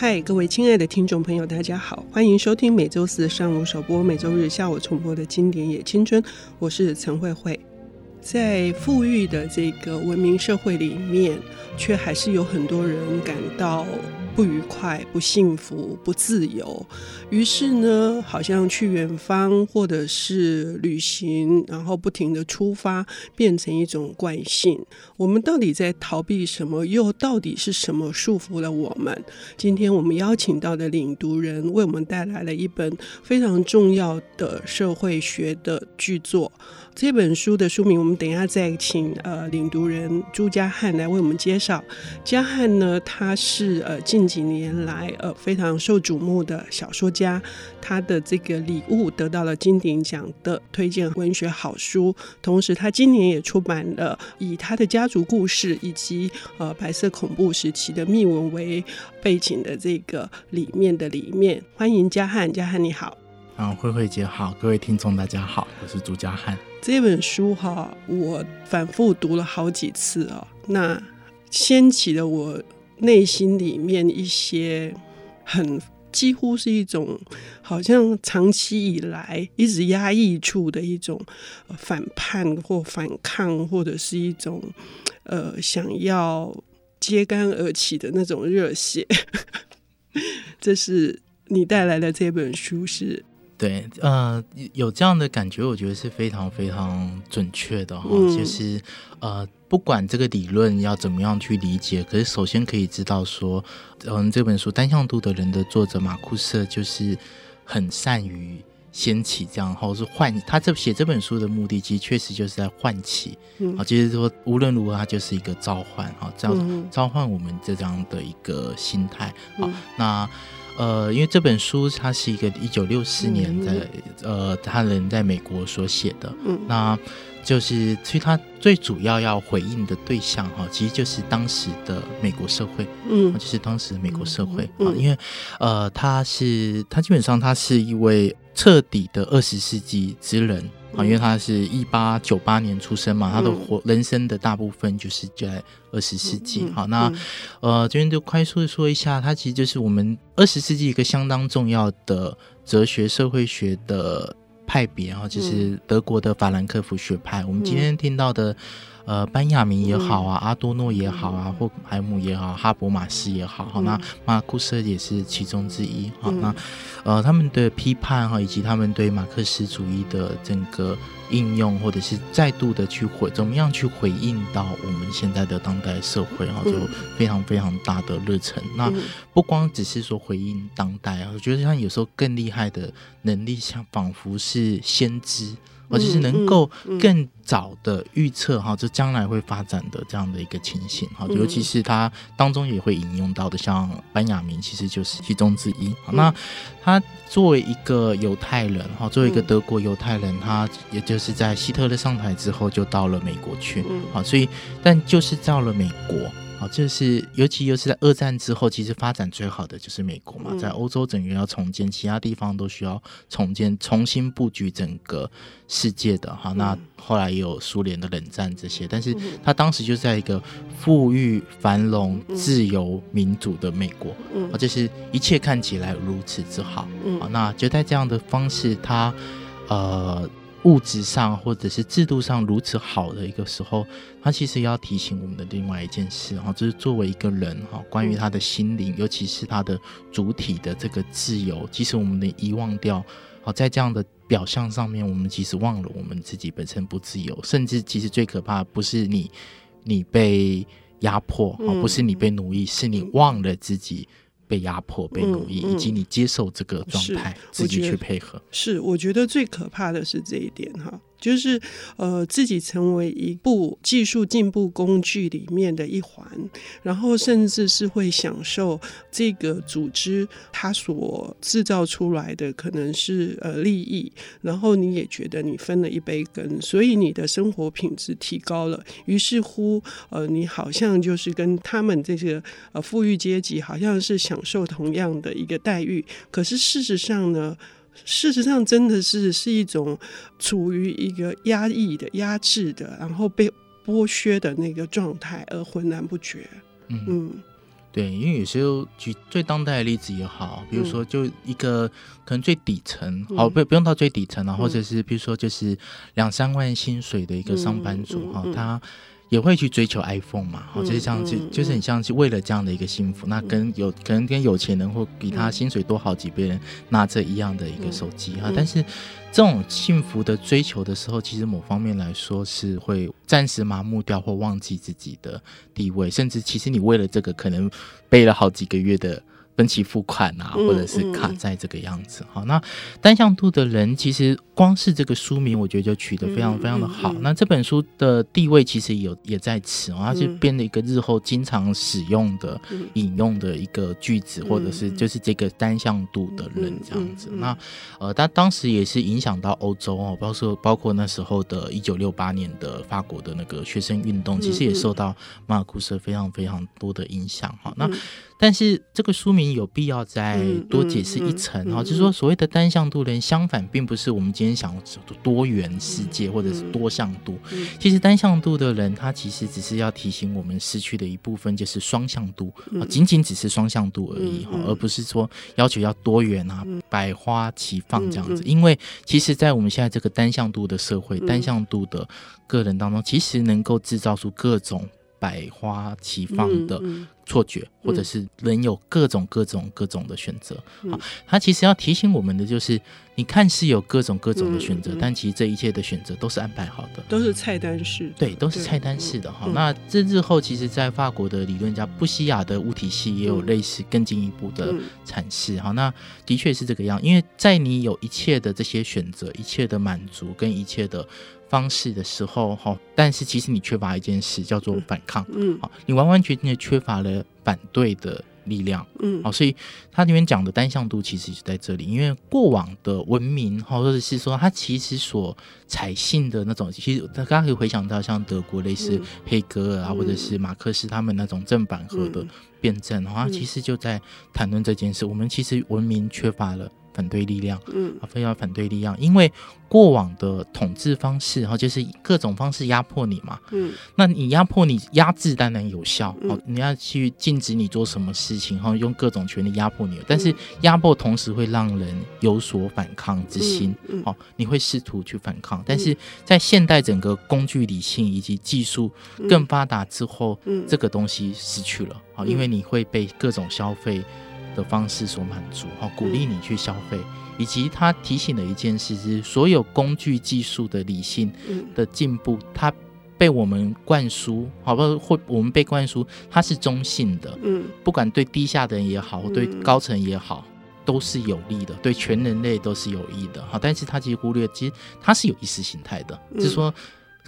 嗨，各位亲爱的听众朋友，大家好，欢迎收听每周四上午首播、每周日下午重播的经典野青春，我是陈慧慧。在富裕的这个文明社会里面，却还是有很多人感到不愉快、不幸福、不自由。于是呢，好像去远方或者是旅行，然后不停地出发，变成一种惯性。我们到底在逃避什么？又到底是什么束缚了我们？今天我们邀请到的领读人，为我们带来了一本非常重要的社会学的巨作。这本书的书名，我们等一下再请呃领读人朱家翰来为我们介绍。家翰呢，他是呃近几年来呃非常受瞩目的小说家，他的这个礼物得到了金鼎奖的推荐文学好书。同时，他今年也出版了以他的家族故事以及呃白色恐怖时期的密文为背景的这个里面的里面。欢迎家翰，家翰你好。嗯，慧慧姐好，各位听众大家好，我是朱家翰。这本书哈，我反复读了好几次啊，那掀起了我内心里面一些很几乎是一种好像长期以来一直压抑住的一种反叛或反抗，或者是一种呃想要揭竿而起的那种热血。这是你带来的这本书是。对，呃，有这样的感觉，我觉得是非常非常准确的哈。嗯、就是呃，不管这个理论要怎么样去理解，可是首先可以知道说，嗯、呃，这本书《单向度的人》的作者马库瑟就是很善于掀起这样，或者是唤他这写这本书的目的，其实确实就是在唤起。嗯，啊，就是说无论如何，它就是一个召唤啊，这样召唤我们这样的一个心态。好、嗯，那。呃，因为这本书它是一个一九六四年在、嗯、呃他人在美国所写的，嗯，那就是其实他最主要要回应的对象哈，其实就是当时的美国社会，嗯，就是当时的美国社会啊、嗯，因为呃他是他基本上他是一位彻底的二十世纪之人。啊，因为他是一八九八年出生嘛，他的活人生的大部分就是在二十世纪。好，那呃，这边就快速的说一下，他其实就是我们二十世纪一个相当重要的哲学社会学的派别啊，就是德国的法兰克福学派。我们今天听到的。呃，班亚明也好啊，阿多诺也好啊，或海姆也好，哈伯马斯也好，好，那马库斯也是其中之一。好，那呃，他们的批判哈，以及他们对马克思主义的整个应用，或者是再度的去回，怎么样去回应到我们现在的当代社会哈，就非常非常大的热忱。那不光只是说回应当代啊，我觉得像有时候更厉害的能力，像仿佛是先知。而且是能够更早的预测哈，这将来会发展的这样的一个情形哈，尤其是他当中也会引用到的，像班亚明其实就是其中之一。那他作为一个犹太人哈，作为一个德国犹太人，他也就是在希特勒上台之后就到了美国去啊，所以但就是到了美国。好，这是尤其又是在二战之后，其实发展最好的就是美国嘛，在欧洲整个要重建，其他地方都需要重建，重新布局整个世界的哈。那后来也有苏联的冷战这些，但是他当时就在一个富裕、繁荣、自由、民主的美国，啊，就是一切看起来如此之好。啊，那就在这样的方式，他呃。物质上或者是制度上如此好的一个时候，他其实要提醒我们的另外一件事哈，就是作为一个人哈，关于他的心灵，尤其是他的主体的这个自由，其实我们能遗忘掉。好，在这样的表象上面，我们其实忘了我们自己本身不自由，甚至其实最可怕不是你你被压迫，不是你被奴役，是你忘了自己。被压迫、被奴役、嗯嗯，以及你接受这个状态，自己去配合。是，我觉得最可怕的是这一点哈。就是呃，自己成为一部技术进步工具里面的一环，然后甚至是会享受这个组织它所制造出来的可能是呃利益，然后你也觉得你分了一杯羹，所以你的生活品质提高了，于是乎呃，你好像就是跟他们这些呃富裕阶级好像是享受同样的一个待遇，可是事实上呢？事实上，真的是是一种处于一个压抑的、压制的，然后被剥削的那个状态，而浑然不觉。嗯，嗯。对，因为有时候举最当代的例子也好，比如说就一个、嗯、可能最底层，好不不用到最底层啊，或者是比如说就是两三万薪水的一个上班族哈，他。也会去追求 iPhone 嘛，好、嗯，就是像就就是很像是为了这样的一个幸福，嗯、那跟有可能跟有钱人或比他薪水多好几倍人拿着一样的一个手机哈，嗯、但是这种幸福的追求的时候，其实某方面来说是会暂时麻木掉或忘记自己的地位，甚至其实你为了这个可能背了好几个月的。分期付款啊，或者是卡在这个样子。好，那单向度的人，其实光是这个书名，我觉得就取得非常非常的好。那这本书的地位其实有也在此哦，它是编了一个日后经常使用的引用的一个句子，或者是就是这个单向度的人这样子。那呃，他当时也是影响到欧洲哦，包括包括那时候的一九六八年的法国的那个学生运动，其实也受到马尔库斯非常非常多的影响哈。那但是这个书名有必要再多解释一层哈，就是说所谓的单向度人，相反并不是我们今天想的多元世界或者是多向度。其实单向度的人，他其实只是要提醒我们失去的一部分，就是双向度啊，仅仅只是双向度而已哈，而不是说要求要多元啊，百花齐放这样子。因为其实，在我们现在这个单向度的社会，单向度的个人当中，其实能够制造出各种百花齐放的。错觉，或者是人有各种各种各种的选择。好，他其实要提醒我们的就是，你看似有各种各种的选择，但其实这一切的选择都是安排好的，都是菜单式。对，都是菜单式的哈。那这日后，其实在法国的理论家布西亚的物体系也有类似更进一步的阐释。哈，那的确是这个样，因为在你有一切的这些选择、一切的满足跟一切的。方式的时候，哈，但是其实你缺乏一件事，叫做反抗，嗯，好，你完完全全缺乏了反对的力量，嗯，好，所以他里面讲的单向度其实是在这里，因为过往的文明，哈，或者是说它其实所采信的那种，其实大家可以回想到像德国类似黑格尔啊，或者是马克思他们那种正反合的辩证，哈，其实就在谈论这件事，我们其实文明缺乏了。反对力量，嗯，啊，非要反对力量，因为过往的统治方式，哈，就是各种方式压迫你嘛，嗯，那你压迫你，压制当然有效，哦，你要去禁止你做什么事情，哈，用各种权力压迫你，但是压迫同时会让人有所反抗之心，哦，你会试图去反抗，但是在现代整个工具理性以及技术更发达之后，嗯，这个东西失去了，啊，因为你会被各种消费。的方式所满足，哈，鼓励你去消费，以及他提醒的一件事是，所有工具技术的理性的进步，它被我们灌输，好不好？或我们被灌输，它是中性的，嗯，不管对低下的人也好，对高层也好，都是有利的，对全人类都是有益的，好，但是他其实忽略，其实它是有意识形态的，就是说。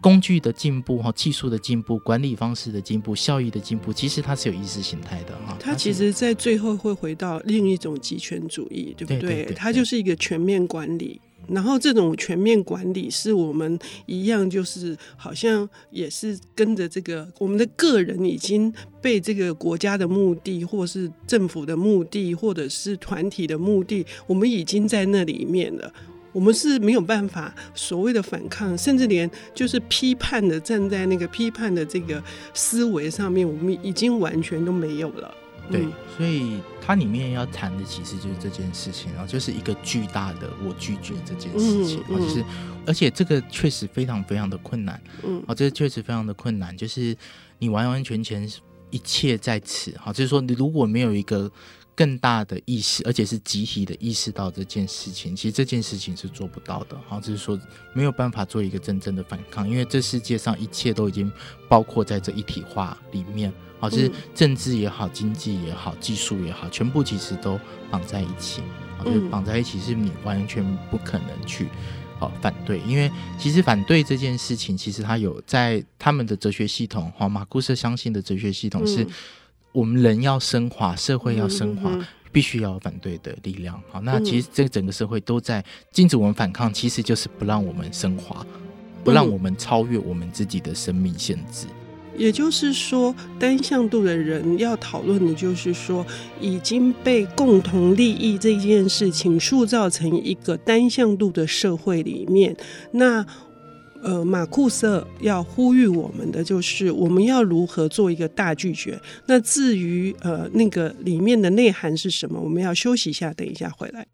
工具的进步哈，技术的进步，管理方式的进步，效益的进步，其实它是有意识形态的哈。它其实，在最后会回到另一种集权主义，对不对？对对对，它就是一个全面管理。然后这种全面管理是我们一样，就是好像也是跟着这个我们的个人已经被这个国家的目的，或是政府的目的，或者是团体的目的，我们已经在那里面了。我们是没有办法所谓的反抗，甚至连就是批判的站在那个批判的这个思维上面，我们已经完全都没有了。对，所以它里面要谈的其实就是这件事情啊，就是一个巨大的我拒绝这件事情啊，就是而且这个确实非常非常的困难，嗯，啊，这确实非常的困难，就是你完完全全一切在此哈，就是说你如果没有一个。更大的意识，而且是集体的意识到这件事情，其实这件事情是做不到的。好，就是说没有办法做一个真正的反抗，因为这世界上一切都已经包括在这一体化里面。好，就是政治也好，经济也好，技术也好，全部其实都绑在一起。好，就是绑在一起是你完全不可能去好反对，因为其实反对这件事情，其实他有在他们的哲学系统，哈，马库斯相信的哲学系统是。我们人要升华，社会要升华，必须要有反对的力量。好，那其实这整个社会都在禁止我们反抗，其实就是不让我们升华，不让我们超越我们自己的生命限制。也就是说，单向度的人要讨论的，就是说已经被共同利益这件事情塑造成一个单向度的社会里面，那。呃，马库色要呼吁我们的就是，我们要如何做一个大拒绝。那至于呃那个里面的内涵是什么，我们要休息一下，等一下回来。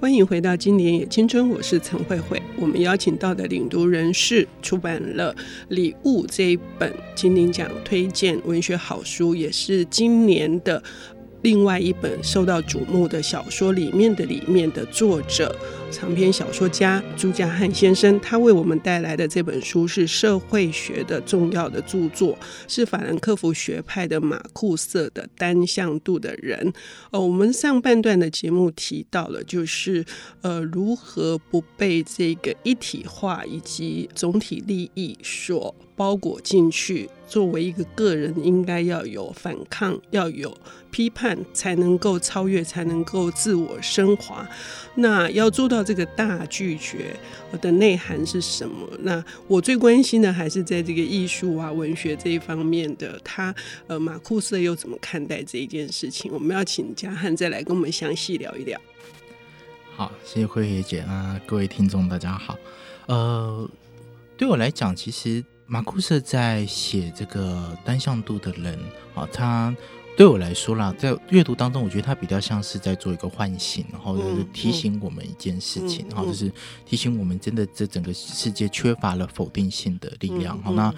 欢迎回到《今年也青春》，我是陈慧慧。我们邀请到的领读人是出版了《礼物》这一本金鼎奖推荐文学好书，也是今年的。另外一本受到瞩目的小说里面的里面的作者，长篇小说家朱家汉先生，他为我们带来的这本书是社会学的重要的著作，是法兰克福学派的马库色的单向度的人。呃，我们上半段的节目提到了，就是呃如何不被这个一体化以及总体利益所包裹进去，作为一个个人，应该要有反抗，要有批判，才能够超越，才能够自我升华。那要做到这个大拒绝的内涵是什么？那我最关心的还是在这个艺术啊、文学这一方面的，他呃，马库斯又怎么看待这一件事情？我们要请嘉汉再来跟我们详细聊一聊。好，谢谢慧姐啊，各位听众大家好。呃，对我来讲，其实。马库斯在写这个单向度的人啊，他。对我来说啦，在阅读当中，我觉得它比较像是在做一个唤醒，然后就是提醒我们一件事情，然后就是提醒我们真的这整个世界缺乏了否定性的力量。好，那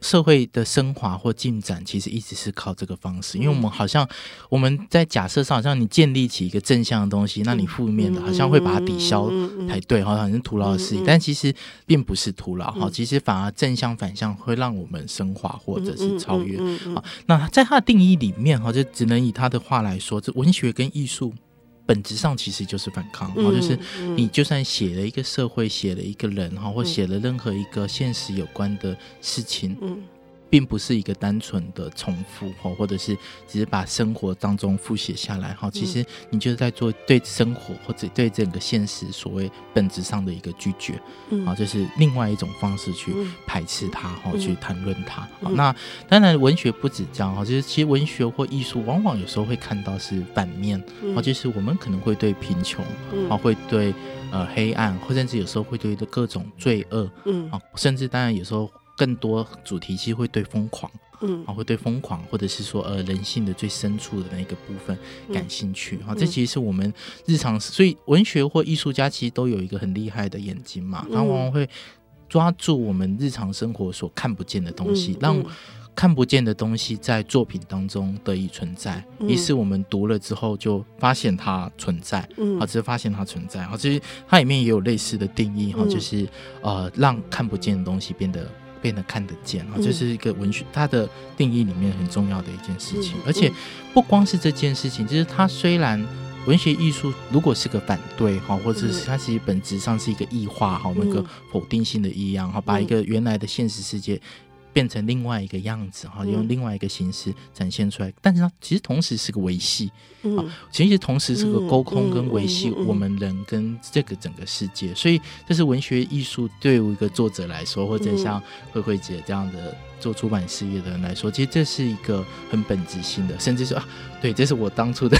社会的升华或进展，其实一直是靠这个方式，因为我们好像我们在假设上，好像你建立起一个正向的东西，那你负面的，好像会把它抵消才对，好像是徒劳的事情，但其实并不是徒劳哈，其实反而正向反向会让我们升华或者是超越。好，那在它的定义里面哈。就只能以他的话来说，这文学跟艺术本质上其实就是反抗，然后就是你就算写了一个社会，写了一个人哈，或写了任何一个现实有关的事情。并不是一个单纯的重复哈，或者是只是把生活当中复写下来哈。其实你就是在做对生活或者对整个现实所谓本质上的一个拒绝，啊，这是另外一种方式去排斥它哈，去谈论它。那当然，文学不止这样哈，就是其实文学或艺术往往有时候会看到是反面，啊，就是我们可能会对贫穷啊，会对呃黑暗，或甚至有时候会对各种罪恶，嗯啊，甚至当然有时候。更多主题其实会对疯狂，嗯，啊，会对疯狂，或者是说呃人性的最深处的那个部分感兴趣，哈，这其实是我们日常，所以文学或艺术家其实都有一个很厉害的眼睛嘛，他往往会抓住我们日常生活所看不见的东西，让看不见的东西在作品当中得以存在，于是我们读了之后就发现它存在，嗯，啊，只是发现它存在，啊，其实它里面也有类似的定义，哈，就是呃让看不见的东西变得。变得看得见啊，这是一个文学它的定义里面很重要的一件事情。而且不光是这件事情，就是它虽然文学艺术如果是个反对哈，或者是它其实本质上是一个异化哈，那个否定性的异样哈，把一个原来的现实世界。变成另外一个样子哈，用另外一个形式展现出来，但是它其实同时是个维系，啊，其实同时是个沟通跟维系我们人跟这个整个世界，所以这是文学艺术对于一个作者来说，或者像慧慧姐这样的。做出版事业的人来说，其实这是一个很本质性的，甚至说啊，对，这是我当初的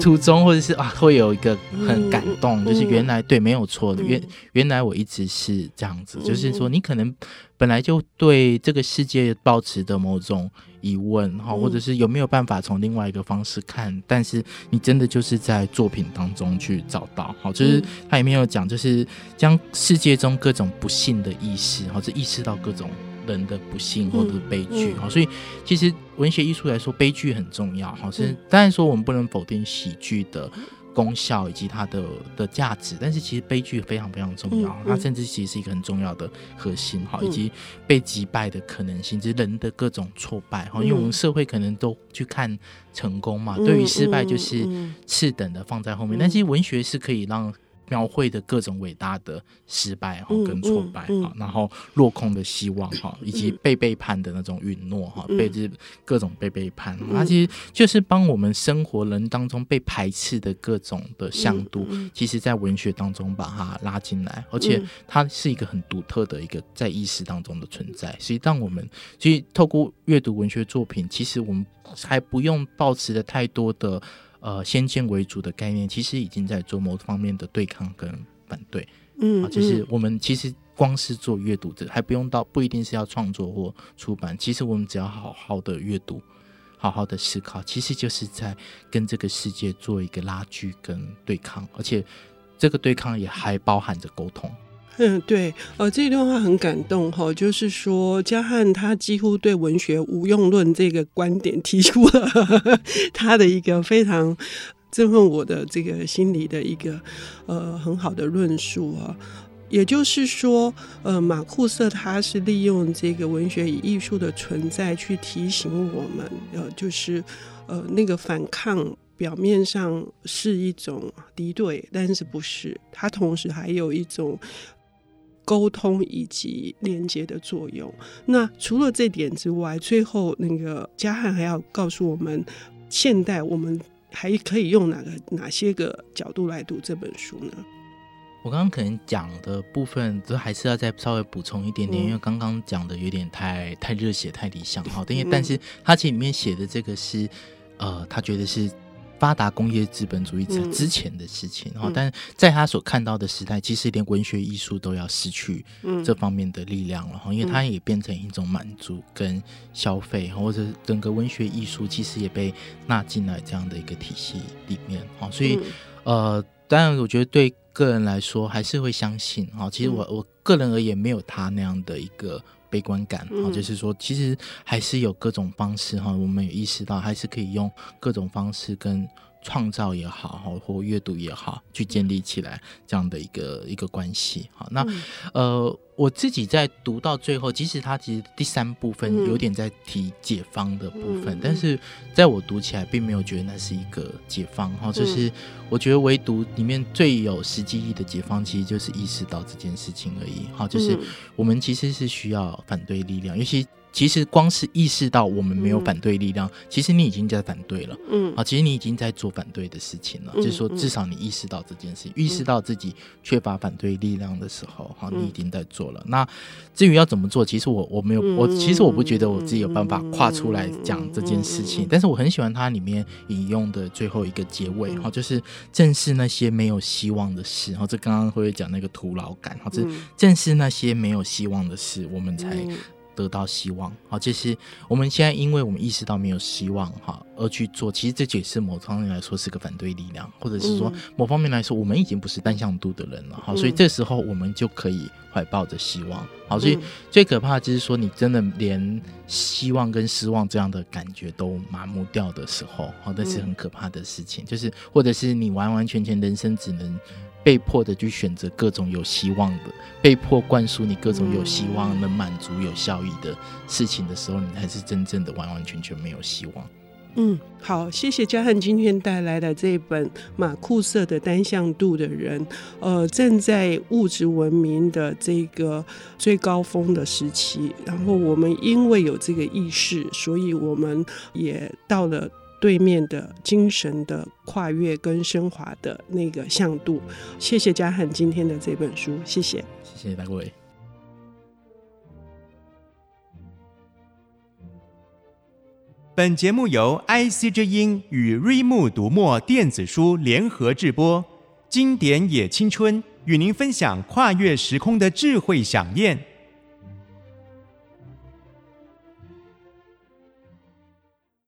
初衷，或者是啊，会有一个很感动，就是原来对没有错的，原原来我一直是这样子，就是说你可能本来就对这个世界抱持的某种疑问哈，或者是有没有办法从另外一个方式看，但是你真的就是在作品当中去找到，好，就是他里面有讲，就是将世界中各种不幸的意识，或者意识到各种。人的不幸或者是悲剧哈，所以其实文学艺术来说，悲剧很重要哈。是当然说我们不能否定喜剧的功效以及它的的价值，但是其实悲剧非常非常重要，它甚至其实是一个很重要的核心哈，以及被击败的可能性，就是人的各种挫败哈。因为我们社会可能都去看成功嘛，对于失败就是次等的放在后面，但其实文学是可以让。描绘的各种伟大的失败哈跟挫败哈，然后落空的希望哈，以及被背叛的那种允诺哈，被这各种被背叛，它其实就是帮我们生活人当中被排斥的各种的向度，其实在文学当中把它拉进来，而且它是一个很独特的一个在意识当中的存在。所以当我们其实透过阅读文学作品，其实我们还不用抱持的太多的。呃先见为主的概念，其实已经在做某方面的对抗跟反对。嗯，啊，就是我们其实光是做阅读者，还不用到不一定是要创作或出版，其实我们只要好好的阅读，好好的思考，其实就是在跟这个世界做一个拉锯跟对抗，而且这个对抗也还包含着沟通。嗯，对，呃，这段话很感动哈，就是说嘉汉他几乎对文学无用论这个观点提出了 他的一个非常振奋我的这个心理的一个呃很好的论述啊。也就是说，呃，马库瑟他是利用这个文学与艺术的存在去提醒我们，呃，就是呃那个反抗。表面上是一种敌对，但是不是，它同时还有一种沟通以及连接的作用。那除了这点之外，最后那个嘉汉还要告诉我们，现代我们还可以用哪个哪些个角度来读这本书呢？我刚刚可能讲的部分，都还是要再稍微补充一点点，嗯、因为刚刚讲的有点太太热血、太理想哈。因为但是他其实里面写的这个是，呃，他觉得是。发达工业资本主义之之前的事情，哈、嗯，但在他所看到的时代，其实连文学艺术都要失去这方面的力量了，哈、嗯，因为它也变成一种满足跟消费，或者整个文学艺术其实也被纳进来这样的一个体系里面，哈，所以，呃，当然，我觉得对个人来说，还是会相信，哈，其实我我个人而言，没有他那样的一个。悲观感啊，就是说，其实还是有各种方式哈，我们有意识到，还是可以用各种方式跟创造也好，哈，或阅读也好，去建立起来这样的一个一个关系。好，那呃。我自己在读到最后，即使它其实第三部分有点在提解方的部分，嗯、但是在我读起来并没有觉得那是一个解方哈，就是我觉得唯独里面最有实际意义的解方，其实就是意识到这件事情而已哈，就是我们其实是需要反对力量，尤其。其实光是意识到我们没有反对力量，嗯、其实你已经在反对了。嗯，啊，其实你已经在做反对的事情了。嗯、就是说，至少你意识到这件事，嗯、意识到自己缺乏反对力量的时候，哈、嗯，你已经在做了。那至于要怎么做，其实我我没有，我其实我不觉得我自己有办法跨出来讲这件事情。但是我很喜欢它里面引用的最后一个结尾，哈，就是正是那些没有希望的事，然后这刚刚会讲那个徒劳感，哈，这正是那些没有希望的事，我们才。得到希望，好，这是我们现在，因为我们意识到没有希望，哈，而去做。其实这也是某方面来说是个反对力量，或者是说某方面来说，我们已经不是单向度的人了，好，所以这时候我们就可以怀抱着希望，好，所以最可怕的就是说，你真的连希望跟失望这样的感觉都麻木掉的时候，好，那是很可怕的事情，就是或者是你完完全全人生只能。被迫的去选择各种有希望的，被迫灌输你各种有希望能满足有效益的事情的时候，你才是真正的完完全全没有希望。嗯，好，谢谢嘉汉今天带来的这本马库瑟的单向度的人，呃，正在物质文明的这个最高峰的时期，然后我们因为有这个意识，所以我们也到了。对面的精神的跨越跟升华的那个向度，谢谢嘉汉今天的这本书，谢谢，谢谢大各位。本节目由 IC 之音与瑞木读墨电子书联合制播，经典也青春与您分享跨越时空的智慧饗宴。